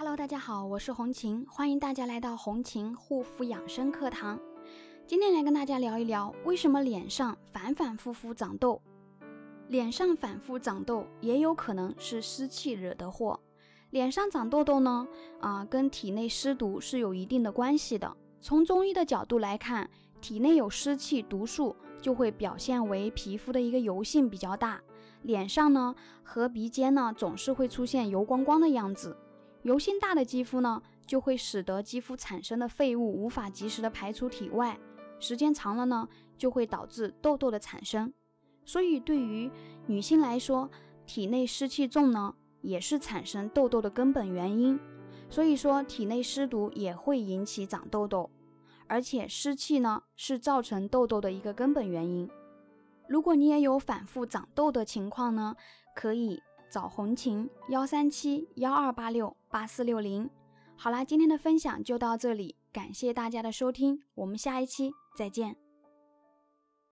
Hello，大家好，我是红琴，欢迎大家来到红琴护肤养生课堂。今天来跟大家聊一聊，为什么脸上反反复复长痘？脸上反复长痘也有可能是湿气惹的祸。脸上长痘痘呢，啊，跟体内湿毒是有一定的关系的。从中医的角度来看，体内有湿气、毒素，就会表现为皮肤的一个油性比较大，脸上呢和鼻尖呢总是会出现油光光的样子。油性大的肌肤呢，就会使得肌肤产生的废物无法及时的排出体外，时间长了呢，就会导致痘痘的产生。所以对于女性来说，体内湿气重呢，也是产生痘痘的根本原因。所以说，体内湿毒也会引起长痘痘，而且湿气呢，是造成痘痘的一个根本原因。如果你也有反复长痘的情况呢，可以。找红琴幺三七幺二八六八四六零。好啦，今天的分享就到这里，感谢大家的收听，我们下一期再见。